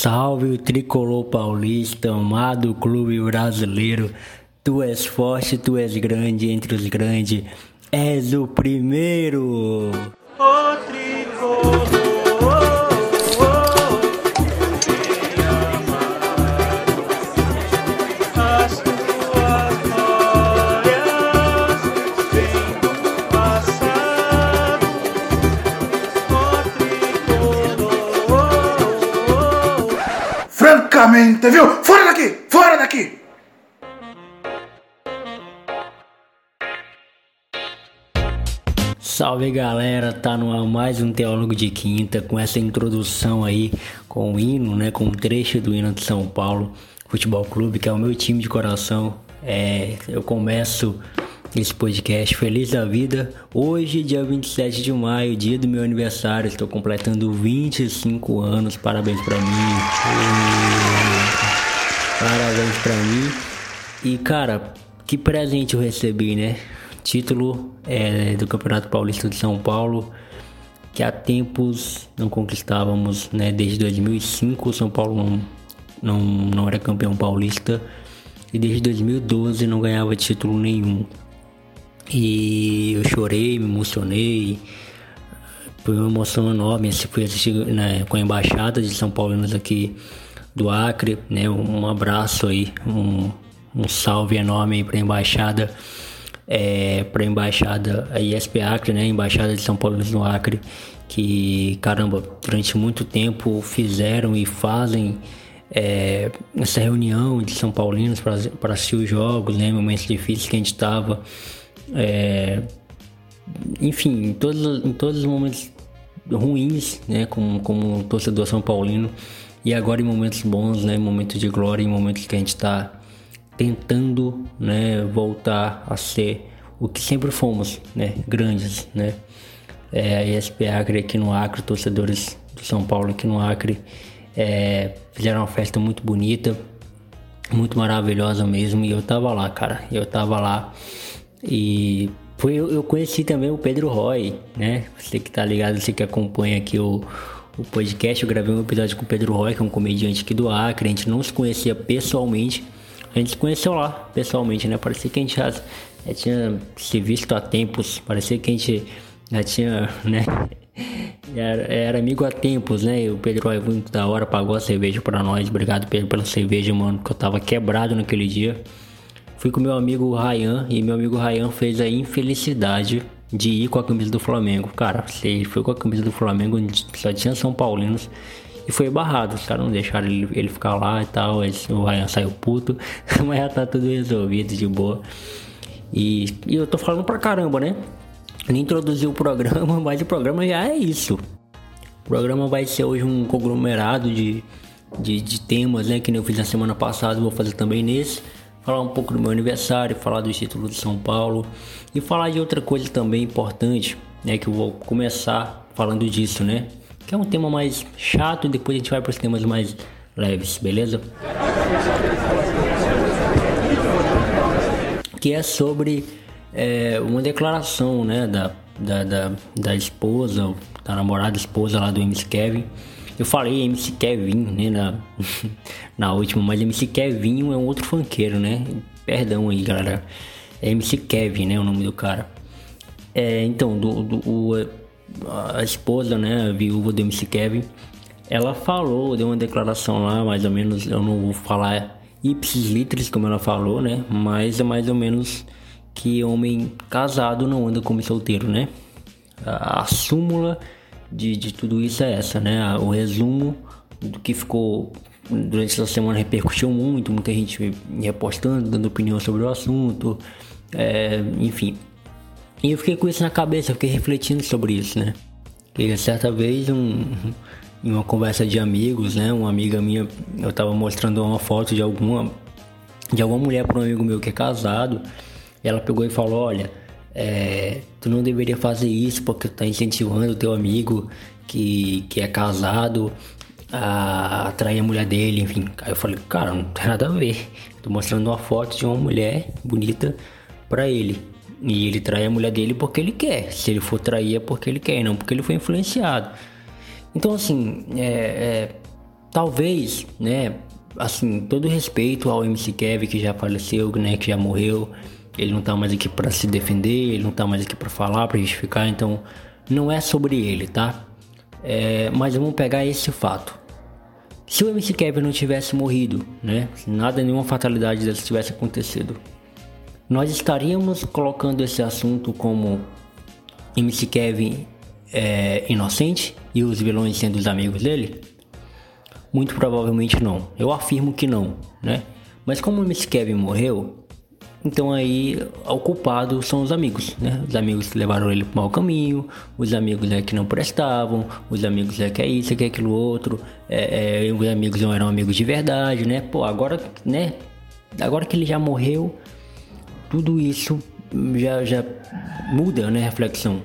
salve o tricolor paulista, amado clube brasileiro. Tu és forte, tu és grande entre os grandes, és o primeiro. Francamente, viu? Fora daqui! Fora daqui! Salve galera, tá no ar mais um Teólogo de Quinta com essa introdução aí com o hino, né, com um trecho do hino de São Paulo Futebol Clube, que é o meu time de coração. É, eu começo esse podcast feliz da vida. Hoje, dia 27 de maio, dia do meu aniversário, estou completando 25 anos. Parabéns para mim. Parabéns para mim. E cara, que presente eu recebi, né? Título é, do Campeonato Paulista de São Paulo, que há tempos não conquistávamos, né? Desde 2005 o São Paulo não, não, não era campeão paulista e desde 2012 não ganhava título nenhum. E eu chorei, me emocionei. Foi uma emoção enorme. Assim, fui assistir né, com a embaixada de São Paulinos aqui do Acre, né? Um abraço aí, um, um salve enorme para a embaixada, é, para a embaixada a ISP Acre, né? Embaixada de São Paulo no Acre, que caramba, durante muito tempo fizeram e fazem é, essa reunião de São Paulinos para assistir os jogos, né? Momentos difíceis que a gente estava é, enfim, em todos, em todos os momentos ruins, né, como, como torcedor São Paulino, e agora em momentos bons, né, momentos de glória, em momentos que a gente está tentando, né, voltar a ser o que sempre fomos, né, grandes, né. É, a ESP Acre aqui no Acre, torcedores do São Paulo aqui no Acre, é, fizeram uma festa muito bonita, muito maravilhosa mesmo, e eu tava lá, cara, eu tava lá e foi, eu conheci também o Pedro Roy, né? Você que tá ligado, você que acompanha aqui o, o podcast, eu gravei um episódio com o Pedro Roy, que é um comediante aqui do Acre, a gente não se conhecia pessoalmente, a gente se conheceu lá pessoalmente, né? Parecia que a gente já, já tinha se visto há tempos, parecia que a gente já tinha, né? Era, era, amigo há tempos, né? E o Pedro Roy muito da hora, pagou a cerveja para nós. Obrigado, Pedro, pela cerveja, mano, que eu tava quebrado naquele dia. Fui com meu amigo Ryan e meu amigo Ryan fez a infelicidade de ir com a camisa do Flamengo. Cara, ele foi com a camisa do Flamengo, só tinha São Paulinos e foi barrado. Os caras não deixaram ele, ele ficar lá e tal. o Ryan saiu puto, mas já tá tudo resolvido de boa. E, e eu tô falando pra caramba, né? Nem introduzi o programa, mas o programa já é isso. O programa vai ser hoje um conglomerado de, de, de temas, né? Que nem eu fiz na semana passada, vou fazer também nesse falar um pouco do meu aniversário, falar dos títulos de São Paulo e falar de outra coisa também importante, né, que eu vou começar falando disso, né? Que é um tema mais chato e depois a gente vai para os temas mais leves, beleza? Que é sobre é, uma declaração, né, da, da, da, da esposa, da namorada esposa lá do MC Kevin, eu falei MC Kevin, né, na, na última, mas MC Kevin é um outro funkeiro, né? Perdão aí, galera. É MC Kevin, né, o nome do cara. É, então, do, do o, a esposa, né, a viúva do MC Kevin, ela falou, deu uma declaração lá, mais ou menos, eu não vou falar ipsis litris, como ela falou, né? Mas é mais ou menos que homem casado não anda como solteiro, né? A, a súmula de, de tudo isso é essa, né? O resumo do que ficou durante essa semana repercutiu muito, muita gente repostando, dando opinião sobre o assunto, é, enfim. E eu fiquei com isso na cabeça, fiquei refletindo sobre isso, né? Que certa vez, um, em uma conversa de amigos, né? Uma amiga minha, eu tava mostrando uma foto de alguma, de alguma mulher para um amigo meu que é casado, ela pegou e falou: Olha, é, tu não deveria fazer isso porque tu tá incentivando o teu amigo que, que é casado a atrair a mulher dele, enfim. Aí eu falei, cara, não tem nada a ver. Tô mostrando uma foto de uma mulher bonita para ele. E ele trai a mulher dele porque ele quer. Se ele for trair é porque ele quer, não porque ele foi influenciado. Então, assim, é, é, talvez, né, assim, todo respeito ao MC Kevin que já faleceu, né, que já morreu, ele não tá mais aqui para se defender, ele não tá mais aqui para falar, para justificar, então não é sobre ele, tá? É, mas vamos pegar esse fato. Se o MC Kevin não tivesse morrido, né? Se nada, nenhuma fatalidade dessa tivesse acontecido, nós estaríamos colocando esse assunto como MC Kevin é, inocente e os vilões sendo os amigos dele? Muito provavelmente não. Eu afirmo que não, né? Mas como o MC Kevin morreu, então aí o culpado são os amigos, né? Os amigos que levaram ele para mau caminho, os amigos é que não prestavam, os amigos é que é isso, que é aquilo outro, é, é, os amigos não eram amigos de verdade, né? Pô, agora, né? Agora que ele já morreu, tudo isso já, já muda, né? Reflexão.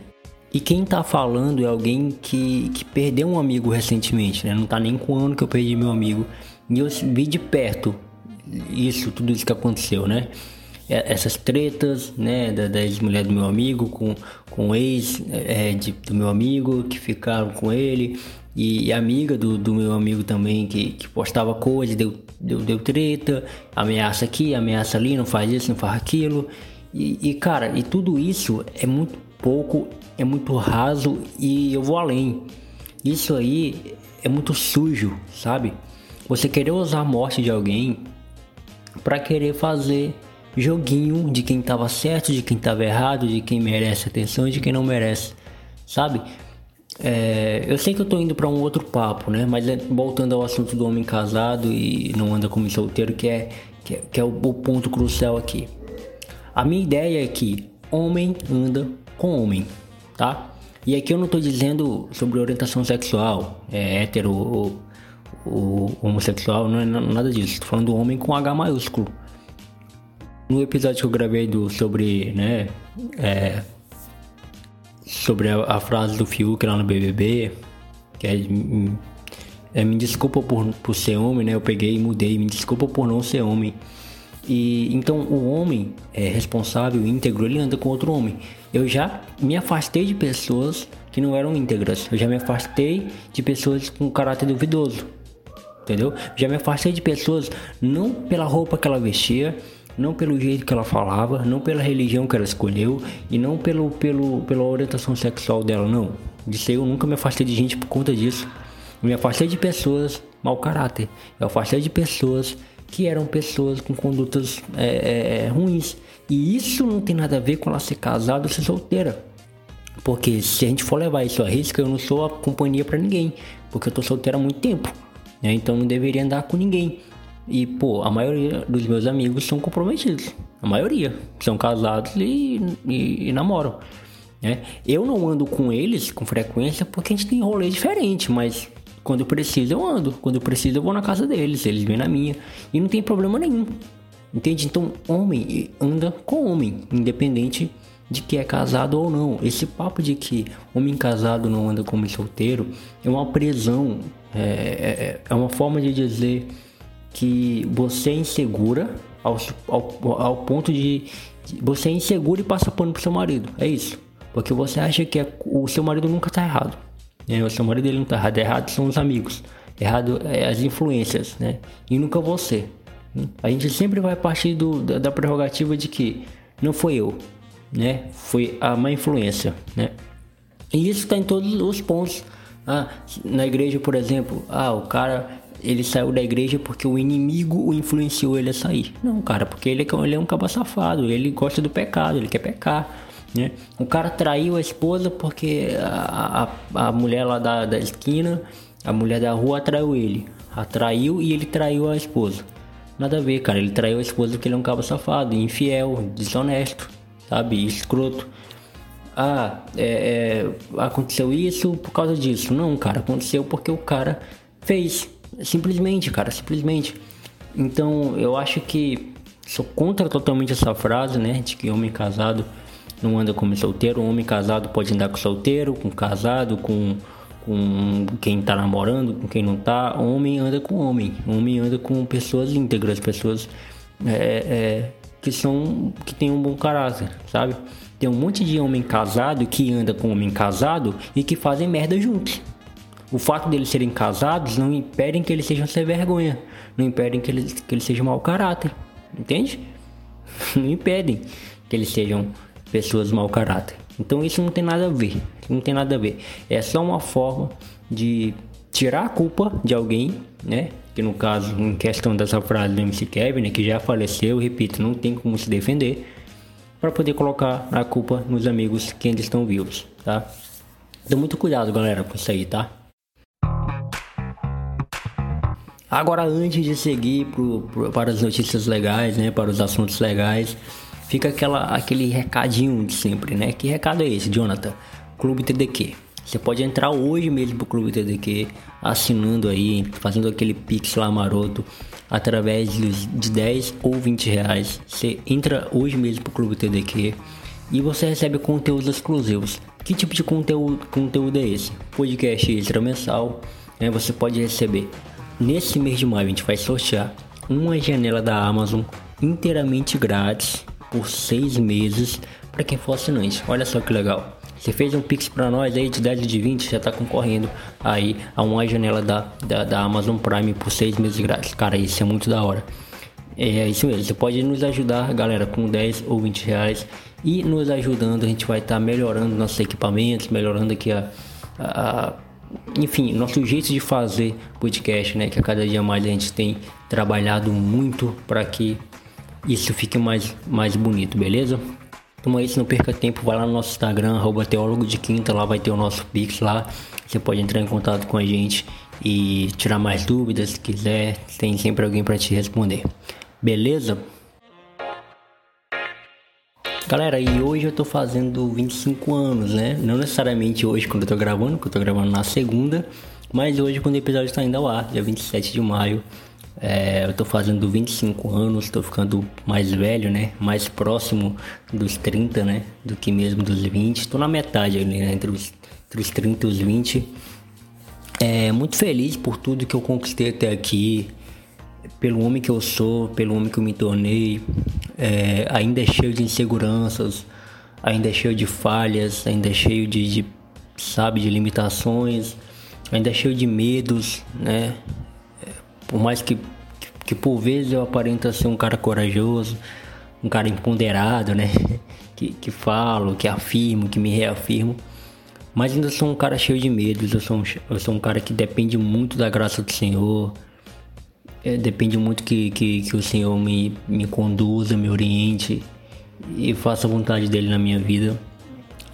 E quem tá falando é alguém que, que perdeu um amigo recentemente, né? Não tá nem com um ano que eu perdi meu amigo. E eu vi de perto isso, tudo isso que aconteceu, né? É, essas tretas, né, da, da ex-mulher do meu amigo com, com o ex é, de, do meu amigo que ficaram com ele e, e amiga do, do meu amigo também que, que postava coisa, deu, deu, deu treta, ameaça aqui, ameaça ali, não faz isso, não faz aquilo. E, e cara, e tudo isso é muito pouco, é muito raso e eu vou além. Isso aí é muito sujo, sabe? Você querer usar a morte de alguém para querer fazer joguinho de quem tava certo, de quem tava errado, de quem merece atenção e de quem não merece, sabe? É, eu sei que eu tô indo para um outro papo, né? Mas é, voltando ao assunto do homem casado e não anda como solteiro, que é, que é, que é o, o ponto crucial aqui. A minha ideia é que homem anda com homem, tá? E aqui eu não tô dizendo sobre orientação sexual, é hétero ou, ou homossexual, não é nada disso. Tô falando do homem com H maiúsculo. No episódio que eu gravei do, sobre, né, é, sobre a, a, frase do Fiuk lá no BBB, que é, é, me desculpa por, por ser homem, né, eu peguei e mudei, me desculpa por não ser homem. E então o homem é responsável, íntegro, ele anda com outro homem. Eu já me afastei de pessoas que não eram íntegras. Eu já me afastei de pessoas com caráter duvidoso. Entendeu? Já me afastei de pessoas não pela roupa que ela vestia, não pelo jeito que ela falava, não pela religião que ela escolheu e não pelo, pelo, pela orientação sexual dela, não. Disse eu nunca me afastei de gente por conta disso. Eu me afastei de pessoas mau caráter. Eu afastei de pessoas que eram pessoas com condutas é, é, é, ruins. E isso não tem nada a ver com ela ser casada ou ser solteira. Porque se a gente for levar isso a risco, eu não sou a companhia para ninguém. Porque eu tô solteira há muito tempo. Né? Então não deveria andar com ninguém. E, pô, a maioria dos meus amigos são comprometidos. A maioria são casados e, e, e namoram. Né? Eu não ando com eles com frequência porque a gente tem rolê diferente, mas quando eu preciso eu ando. Quando eu preciso eu vou na casa deles, eles vêm na minha. E não tem problema nenhum. Entende? Então, homem anda com homem, independente de que é casado ou não. Esse papo de que homem casado não anda como solteiro é uma prisão, é, é, é uma forma de dizer que você é insegura ao, ao, ao ponto de, de, Você é insegura e passa pano pro seu marido. É isso. Porque você acha que é, o seu marido nunca tá errado. Né? O seu marido ele não tá errado. Errado são os amigos. Errado é as influências, né? E nunca você. A gente sempre vai partir do, da, da prerrogativa de que não foi eu, né? Foi a má influência, né? E isso está em todos os pontos. Ah, na igreja, por exemplo, ah, o cara ele saiu da igreja porque o inimigo o influenciou ele a sair. Não, cara, porque ele, é ele é um cabo safado, ele gosta do pecado, ele quer pecar. Né? O cara traiu a esposa porque a, a, a mulher lá da, da esquina, a mulher da rua atraiu ele. Atraiu e ele traiu a esposa. Nada a ver, cara. Ele traiu a esposa porque ele é um cabo safado, infiel, desonesto, sabe? Escroto. Ah, é, é, aconteceu isso por causa disso. Não, cara, aconteceu porque o cara fez. Simplesmente, cara, simplesmente. Então, eu acho que sou contra totalmente essa frase, né? De que homem casado não anda como solteiro. Um homem casado pode andar com solteiro, com casado, com, com quem tá namorando, com quem não tá. Homem anda com homem. Homem anda com pessoas íntegras, pessoas é, é, que são que tem um bom caráter, sabe? Tem um monte de homem casado que anda com homem casado e que fazem merda juntos. O fato deles serem casados não impedem que eles sejam sem vergonha, não impedem que eles, que eles sejam mau caráter, entende? Não impedem que eles sejam pessoas mau caráter. Então isso não tem nada a ver, não tem nada a ver. É só uma forma de tirar a culpa de alguém, né? Que no caso, em questão dessa frase do MC Kevin, né, que já faleceu, repito, não tem como se defender, para poder colocar a culpa nos amigos que ainda estão vivos, tá? Então muito cuidado, galera, com isso aí, tá? Agora, antes de seguir pro, pro, para as notícias legais, né, para os assuntos legais, fica aquela, aquele recadinho de sempre, né? Que recado é esse, Jonathan? Clube TDQ. Você pode entrar hoje mesmo pro Clube TDQ, assinando aí, fazendo aquele pix lá maroto, através de 10 ou 20 reais. Você entra hoje mesmo pro Clube TDQ e você recebe conteúdos exclusivos. Que tipo de conteúdo, conteúdo é esse? Podcast extra mensal, né? Você pode receber. Nesse mês de maio a gente vai sortear uma janela da Amazon inteiramente grátis por seis meses para quem for assinante. Olha só que legal. Você fez um Pix para nós aí de 10 de 20, já está concorrendo aí a uma janela da, da, da, Amazon Prime por 6 meses grátis. Cara, isso é muito da hora. É isso mesmo, você pode nos ajudar, galera, com 10 ou 20 reais. E nos ajudando, a gente vai estar tá melhorando nossos equipamentos, melhorando aqui a, a enfim, nosso jeito de fazer podcast, né? Que a cada dia mais a gente tem trabalhado muito para que isso fique mais, mais bonito, beleza? Então é isso, não perca tempo, vai lá no nosso Instagram, arroba teólogo de quinta, lá vai ter o nosso Pix lá. Você pode entrar em contato com a gente e tirar mais dúvidas se quiser, tem sempre alguém para te responder. Beleza? Galera, e hoje eu tô fazendo 25 anos, né? Não necessariamente hoje quando eu tô gravando, porque eu tô gravando na segunda, mas hoje quando o episódio está indo ao ar, dia 27 de maio. É, eu tô fazendo 25 anos, tô ficando mais velho, né? Mais próximo dos 30, né? Do que mesmo dos 20. Tô na metade ali, né? Entre os, entre os 30 e os 20. É, muito feliz por tudo que eu conquistei até aqui. Pelo homem que eu sou, pelo homem que eu me tornei. É, ainda é cheio de inseguranças, ainda é cheio de falhas, ainda é cheio de, de sabe, de limitações, ainda é cheio de medos, né? Por mais que, que, que por vezes eu aparenta ser um cara corajoso, um cara empoderado, né? Que, que falo, que afirmo, que me reafirmo. Mas ainda sou um cara cheio de medos. Eu sou um, eu sou um cara que depende muito da graça do Senhor. É, depende muito que, que, que o Senhor me, me conduza, me oriente e faça a vontade dele na minha vida.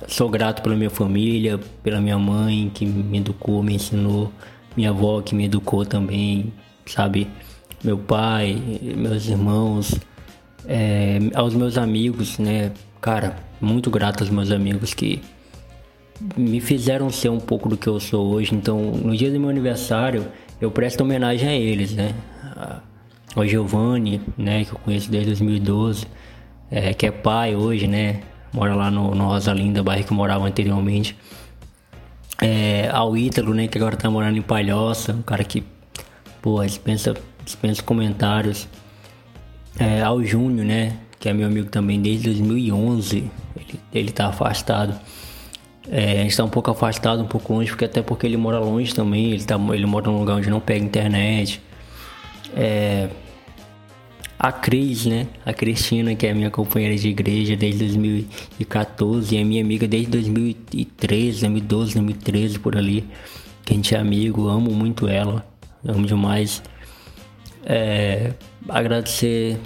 Sou grato pela minha família, pela minha mãe que me educou, me ensinou, minha avó que me educou também, sabe? Meu pai, meus irmãos, é, aos meus amigos, né? Cara, muito grato aos meus amigos que me fizeram ser um pouco do que eu sou hoje. Então, no dia do meu aniversário, eu presto homenagem a eles, né? Ao Giovanni, né? Que eu conheço desde 2012, é, que é pai hoje, né? Mora lá no, no Rosa Linda, bairro que eu morava anteriormente. É, ao Ítalo, né? Que agora tá morando em Palhoça, um cara que Pô, dispensa, dispensa comentários. É, ao Júnior, né? Que é meu amigo também desde 2011. Ele, ele tá afastado. É, a gente tá um pouco afastado, um pouco longe, porque até porque ele mora longe também. Ele, tá, ele mora num lugar onde não pega internet. É, a Cris, né? A Cristina, que é minha companheira de igreja desde 2014 e é minha amiga desde 2013, 2012, 2013 por ali. Que a gente é amigo, amo muito ela. Amo demais. É, agradecer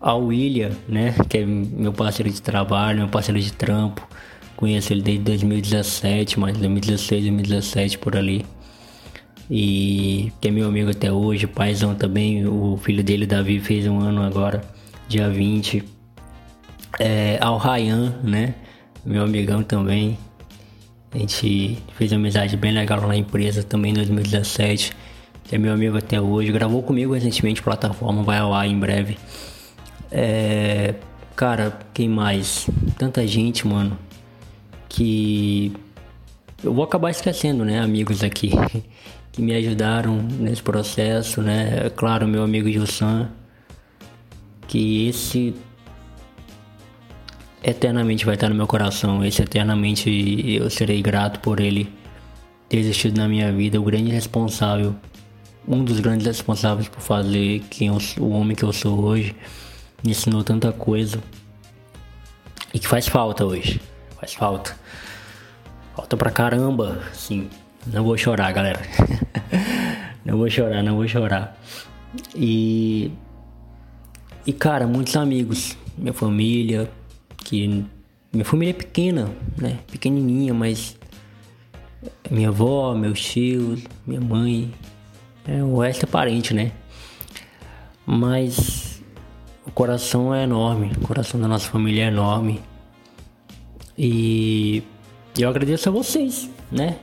ao William, né? Que é meu parceiro de trabalho, meu parceiro de trampo. Conheço ele desde 2017, mas 2016, 2017 por ali. E que é meu amigo até hoje, paizão também. O filho dele, Davi, fez um ano agora, dia 20. É, ao Ryan, né? Meu amigão também. A gente fez uma amizade bem legal na empresa também em 2017. É meu amigo até hoje. Gravou comigo recentemente, plataforma vai ao ar em breve. É, cara, quem mais? Tanta gente, mano. Que eu vou acabar esquecendo, né? Amigos aqui que me ajudaram nesse processo, né? É claro, meu amigo Gilson. Que esse eternamente vai estar no meu coração. Esse eternamente eu serei grato por ele ter existido na minha vida, o grande responsável, um dos grandes responsáveis por fazer quem eu, o homem que eu sou hoje, me ensinou tanta coisa e que faz falta hoje. Faz falta. Falta pra caramba, sim. Não vou chorar, galera. não vou chorar, não vou chorar. E e cara, muitos amigos, minha família, que minha família é pequena, né? Pequenininha, mas minha avó, meus tios, minha mãe, é, o resto é parente, né? Mas o coração é enorme, o coração da nossa família é enorme. E eu agradeço a vocês, né?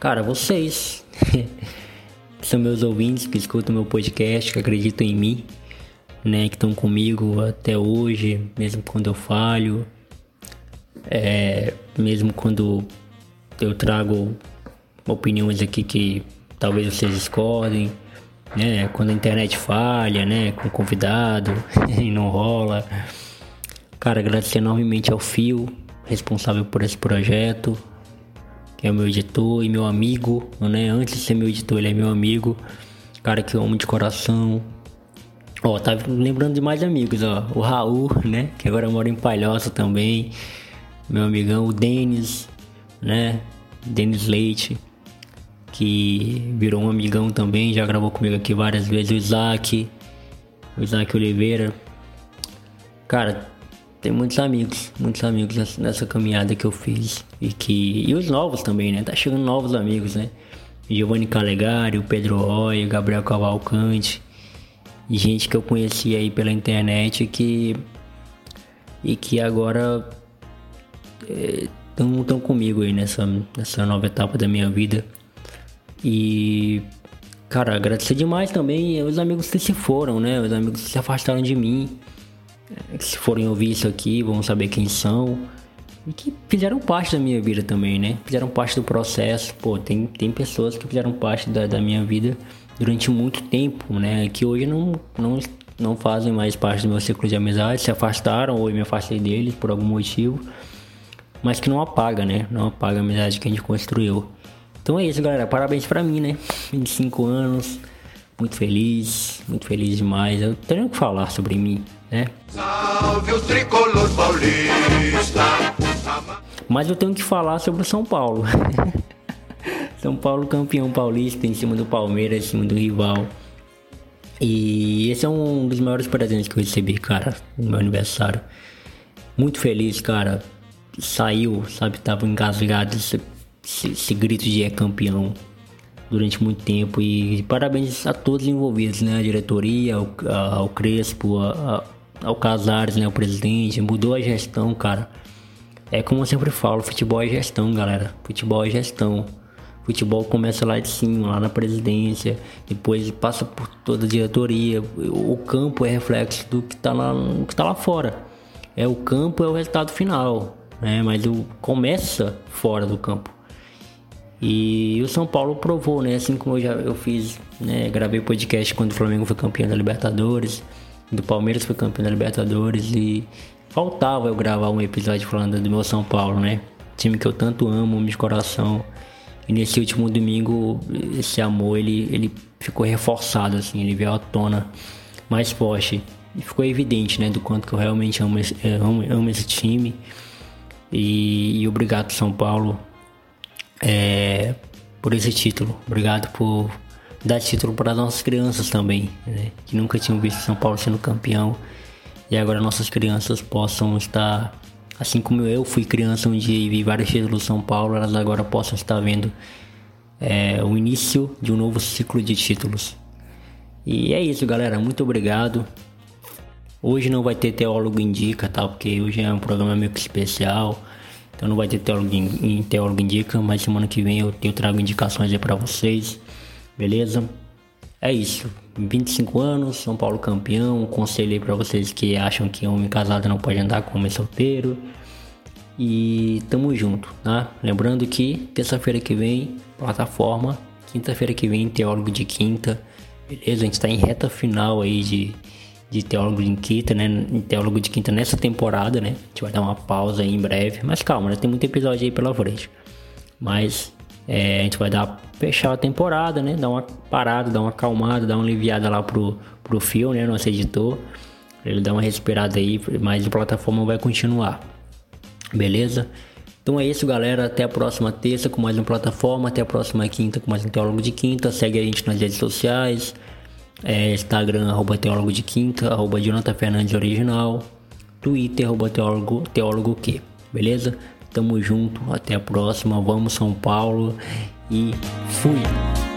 Cara, vocês são meus ouvintes que escutam meu podcast, que acreditam em mim, né? Que estão comigo até hoje, mesmo quando eu falho, é, mesmo quando eu trago opiniões aqui que talvez vocês discordem, né? Quando a internet falha, né? Com convidado e não rola. Cara, agradecer enormemente ao Fio, responsável por esse projeto, que é o meu editor e meu amigo, né? Antes de ser meu editor, ele é meu amigo, cara que eu amo de coração. Ó, tá lembrando de mais amigos, ó. O Raul, né? Que agora mora em Palhoça também. Meu amigão, o Denis, né? Denis Leite, que virou um amigão também, já gravou comigo aqui várias vezes. O Isaac, o Isaac Oliveira. Cara, tem muitos amigos, muitos amigos nessa caminhada que eu fiz. E que. E os novos também, né? Tá chegando novos amigos, né? Giovanni Calegari, o Pedro Roy, o Gabriel Cavalcante. E gente que eu conheci aí pela internet que. E que agora. Estão é, tão comigo aí nessa, nessa nova etapa da minha vida. E. Cara, agradecer demais também os amigos que se foram, né? Os amigos que se afastaram de mim se forem ouvir isso aqui, vão saber quem são. E que fizeram parte da minha vida também, né? Fizeram parte do processo. Pô, tem, tem pessoas que fizeram parte da, da minha vida durante muito tempo, né? Que hoje não, não, não fazem mais parte do meu ciclo de amizade, se afastaram ou eu me afastei deles por algum motivo. Mas que não apaga, né? Não apaga a amizade que a gente construiu. Então é isso, galera. Parabéns pra mim, né? 25 anos muito feliz, muito feliz demais. Eu tenho que falar sobre mim, né? Salve o tricolor paulista. Mas eu tenho que falar sobre o São Paulo. São Paulo campeão paulista em cima do Palmeiras, em cima do rival. E esse é um dos maiores presentes que eu recebi, cara, no meu aniversário. Muito feliz, cara. Saiu, sabe, tava engasgado esse, esse, esse grito de é campeão durante muito tempo e parabéns a todos envolvidos, né? A diretoria, ao, ao Crespo, a, a, ao Casares, né? O presidente, mudou a gestão, cara. É como eu sempre falo, futebol é gestão, galera. Futebol é gestão. Futebol começa lá de cima, lá na presidência, depois passa por toda a diretoria. O campo é reflexo do que tá lá, que tá lá fora. É o campo é o resultado final, né? Mas o começa fora do campo. E o São Paulo provou, né? Assim como eu já eu fiz, né? Gravei podcast quando o Flamengo foi campeão da Libertadores, do Palmeiras foi campeão da Libertadores e faltava eu gravar um episódio falando do meu São Paulo, né? Time que eu tanto amo, de coração. E nesse último domingo, esse amor ele, ele ficou reforçado, assim, ele veio à tona mais forte. E ficou evidente, né, do quanto que eu realmente amo esse, amo, amo esse time. E, e obrigado, São Paulo, é, por esse título. Obrigado por dar título para nossas crianças também, né? que nunca tinham visto São Paulo sendo campeão. E agora nossas crianças possam estar, assim como eu fui criança um dia e vi vários títulos do São Paulo, elas agora possam estar vendo é, o início de um novo ciclo de títulos. E é isso, galera. Muito obrigado. Hoje não vai ter teólogo indica, tá? Porque hoje é um programa meio que especial. Então não vai ter teólogo, teólogo indica, mas semana que vem eu, eu trago indicações aí pra vocês. Beleza? É isso. 25 anos, São Paulo campeão. Conselho aí pra vocês que acham que homem casado não pode andar com homem solteiro. E tamo junto, tá? Lembrando que terça-feira que vem, plataforma. Quinta-feira que vem, teólogo de quinta. Beleza? A gente tá em reta final aí de de teólogo de quinta, né? Teólogo de quinta nessa temporada, né? A gente vai dar uma pausa aí em breve. Mas calma, né? Tem muito episódio aí pela frente. Mas É, a gente vai dar fechar a temporada, né? Dar uma parada, dar uma acalmada, dar uma aliviada lá pro, pro Phil, né? Nosso editor. Ele dá uma respirada aí, mas a plataforma vai continuar. Beleza? Então é isso, galera. Até a próxima terça com mais uma plataforma. Até a próxima quinta com mais um Teólogo de Quinta. Segue a gente nas redes sociais. É, Instagram, arroba Teólogo de Quinta, arroba Jonathan Fernandes Original. Twitter, arroba Teólogo, Teólogo Q. Beleza? Tamo junto. Até a próxima. Vamos, São Paulo. E fui!